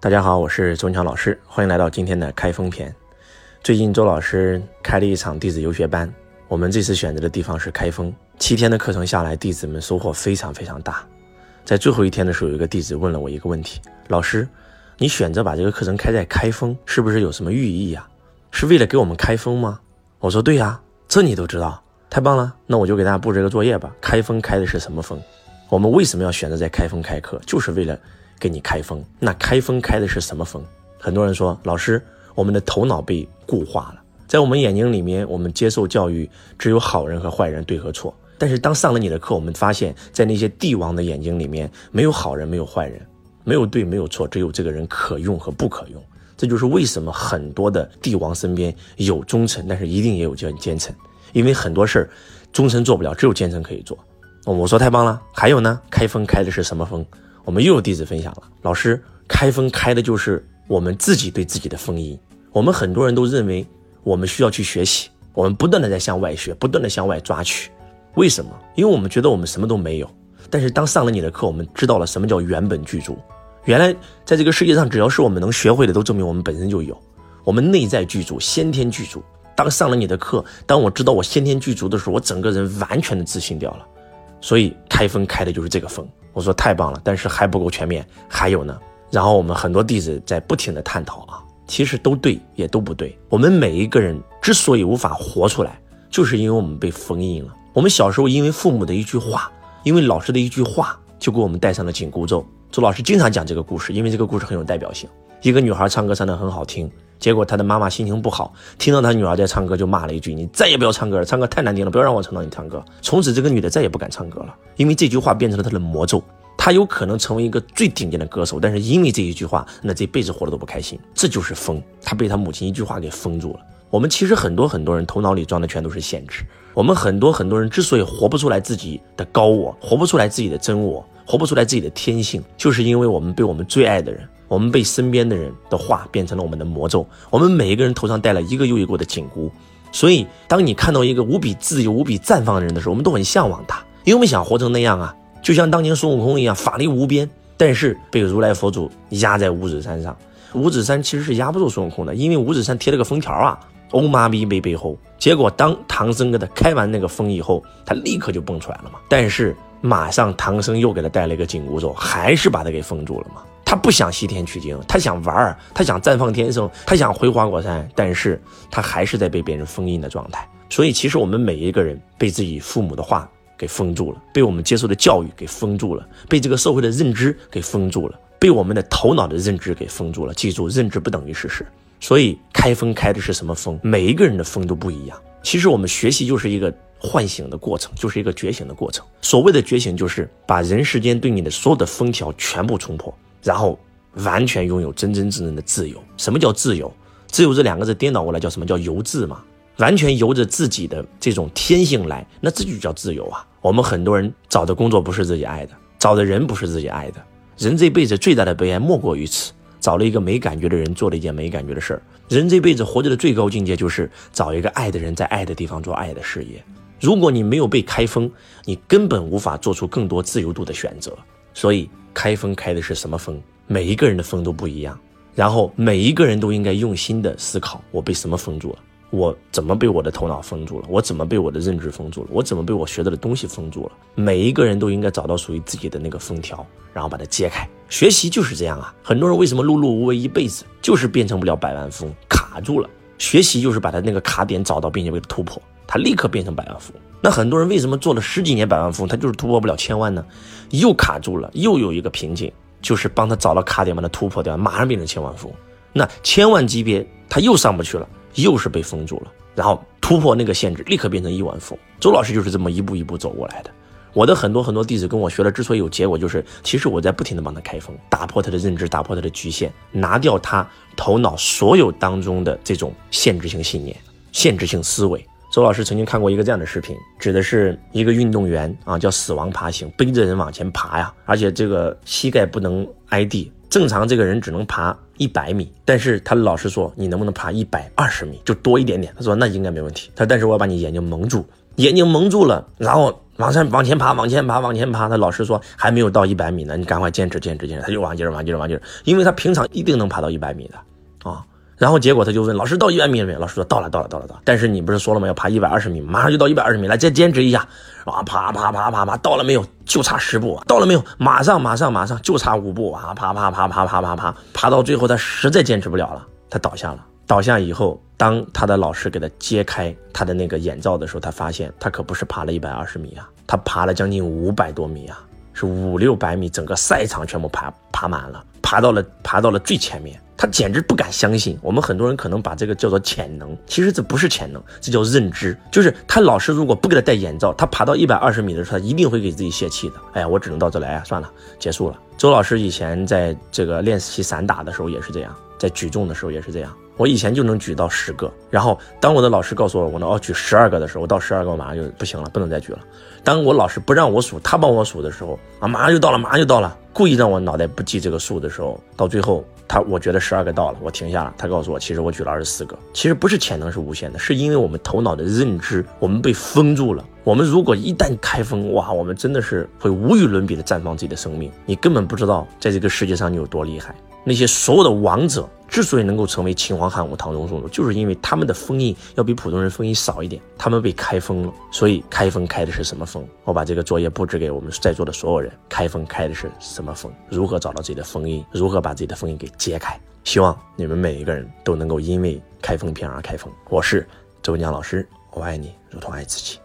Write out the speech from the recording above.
大家好，我是周强老师，欢迎来到今天的开封篇。最近周老师开了一场弟子游学班，我们这次选择的地方是开封。七天的课程下来，弟子们收获非常非常大。在最后一天的时候，有一个弟子问了我一个问题：老师，你选择把这个课程开在开封，是不是有什么寓意呀？是为了给我们开封吗？我说对呀，这你都知道，太棒了。那我就给大家布置个作业吧。开封开的是什么封？我们为什么要选择在开封开课？就是为了给你开封。那开封开的是什么封？很多人说，老师，我们的头脑被固化了，在我们眼睛里面，我们接受教育只有好人和坏人，对和错。但是当上了你的课，我们发现，在那些帝王的眼睛里面，没有好人，没有坏人，没有对，没有错，只有这个人可用和不可用。这就是为什么很多的帝王身边有忠臣，但是一定也有奸奸臣，因为很多事儿，忠臣做不了，只有奸臣可以做。我说太棒了，还有呢？开封开的是什么封？我们又有弟子分享了，老师，开封开的就是我们自己对自己的封印。我们很多人都认为我们需要去学习，我们不断的在向外学，不断的向外抓取。为什么？因为我们觉得我们什么都没有。但是当上了你的课，我们知道了什么叫原本具足。原来在这个世界上，只要是我们能学会的，都证明我们本身就有，我们内在具足，先天具足。当上了你的课，当我知道我先天具足的时候，我整个人完全的自信掉了。所以开封开的就是这个封，我说太棒了，但是还不够全面，还有呢。然后我们很多弟子在不停的探讨啊，其实都对，也都不对。我们每一个人之所以无法活出来，就是因为我们被封印了。我们小时候因为父母的一句话，因为老师的一句话，就给我们戴上了紧箍咒。周老师经常讲这个故事，因为这个故事很有代表性。一个女孩唱歌唱得很好听。结果他的妈妈心情不好，听到他女儿在唱歌，就骂了一句：“你再也不要唱歌了，唱歌太难听了，不要让我唱到你唱歌。”从此，这个女的再也不敢唱歌了，因为这句话变成了她的魔咒。她有可能成为一个最顶尖的歌手，但是因为这一句话，那这辈子活得都不开心。这就是封，她被她母亲一句话给封住了。我们其实很多很多人头脑里装的全都是限制。我们很多很多人之所以活不出来自己的高我，活不出来自己的真我，活不出来自己的天性，就是因为我们被我们最爱的人。我们被身边的人的话变成了我们的魔咒，我们每一个人头上戴了一个又一个的紧箍，所以当你看到一个无比自由、无比绽放的人的时候，我们都很向往他，因为我们想活成那样啊，就像当年孙悟空一样，法力无边，但是被如来佛祖压在五指山上，五指山其实是压不住孙悟空的，因为五指山贴了个封条啊，欧妈咪被背后，结果当唐僧给他开完那个封以后，他立刻就蹦出来了嘛，但是马上唐僧又给他戴了一个紧箍咒，还是把他给封住了嘛。他不想西天取经，他想玩儿，他想绽放天生，他想回花果山，但是他还是在被别人封印的状态。所以，其实我们每一个人被自己父母的话给封住了，被我们接受的教育给封住了，被这个社会的认知给封住了，被我们的头脑的认知给封住了。记住，认知不等于事实。所以，开封开的是什么封？每一个人的封都不一样。其实，我们学习就是一个唤醒的过程，就是一个觉醒的过程。所谓的觉醒，就是把人世间对你的所有的封条全部冲破。然后完全拥有真真正正的自由。什么叫自由？自由这两个字颠倒过来叫什么叫由自嘛？完全由着自己的这种天性来，那这就叫自由啊！我们很多人找的工作不是自己爱的，找的人不是自己爱的。人这辈子最大的悲哀莫过于此：找了一个没感觉的人，做了一件没感觉的事儿。人这辈子活着的最高境界就是找一个爱的人，在爱的地方做爱的事业。如果你没有被开封，你根本无法做出更多自由度的选择。所以。开封开的是什么封？每一个人的封都不一样，然后每一个人都应该用心的思考：我被什么封住了？我怎么被我的头脑封住了？我怎么被我的认知封住了？我怎么被我学到的东西封住了？每一个人都应该找到属于自己的那个封条，然后把它揭开。学习就是这样啊！很多人为什么碌碌无为一辈子，就是变成不了百万富翁，卡住了。学习就是把他那个卡点找到，并且被突破，他立刻变成百万富翁。那很多人为什么做了十几年百万富翁，他就是突破不了千万呢？又卡住了，又有一个瓶颈，就是帮他找到卡点，把它突破掉，马上变成千万富翁。那千万级别他又上不去了，又是被封住了，然后突破那个限制，立刻变成亿万富翁。周老师就是这么一步一步走过来的。我的很多很多弟子跟我学了，之所以有结果，就是其实我在不停的帮他开封，打破他的认知，打破他的局限，拿掉他头脑所有当中的这种限制性信念、限制性思维。周老师曾经看过一个这样的视频，指的是一个运动员啊，叫死亡爬行，背着人往前爬呀，而且这个膝盖不能挨地，正常这个人只能爬一百米，但是他老师说你能不能爬一百二十米，就多一点点。他说那应该没问题。他但是我要把你眼睛蒙住，眼睛蒙住了，然后往上往前爬，往前爬，往前爬。他老师说还没有到一百米呢，你赶快坚持，坚持，坚持。他就往劲儿，往劲儿，往劲儿，因为他平常一定能爬到一百米的啊。然后结果他就问老师到一百米了没？老师说到了，到了，到了，到。但是你不是说了吗？要爬一百二十米，马上就到一百二十米，来再坚持一下，啊，爬爬爬爬爬，到了没有？就差十步，到了没有？马上马上马上，就差五步啊，爬爬爬爬爬爬爬，爬到最后他实在坚持不了了，他倒下了。倒下以后，当他的老师给他揭开他的那个眼罩的时候，他发现他可不是爬了一百二十米啊，他爬了将近五百多米啊，是五六百米，整个赛场全部爬爬满了，爬到了爬到了最前面。他简直不敢相信，我们很多人可能把这个叫做潜能，其实这不是潜能，这叫认知。就是他老师如果不给他戴眼罩，他爬到一百二十米的时候，他一定会给自己泄气的。哎呀，我只能到这来啊，算了，结束了。周老师以前在这个练习散打的时候也是这样，在举重的时候也是这样。我以前就能举到十个，然后当我的老师告诉我我能哦举十二个的时候，我到十二个我马上就不行了，不能再举了。当我老师不让我数，他帮我数的时候啊，马上就到了，马上就到了。故意让我脑袋不记这个数的时候，到最后他我觉得十二个到了，我停下了。他告诉我，其实我举了二十四个。其实不是潜能是无限的，是因为我们头脑的认知，我们被封住了。我们如果一旦开封，哇，我们真的是会无与伦比的绽放自己的生命。你根本不知道在这个世界上你有多厉害。那些所有的王者之所以能够成为秦皇汉武、唐宗宋祖，就是因为他们的封印要比普通人封印少一点，他们被开封了。所以开封开的是什么封？我把这个作业布置给我们在座的所有人：开封开的是什么封？如何找到自己的封印？如何把自己的封印给揭开？希望你们每一个人都能够因为开封篇而开封。我是周文江老师，我爱你如同爱自己。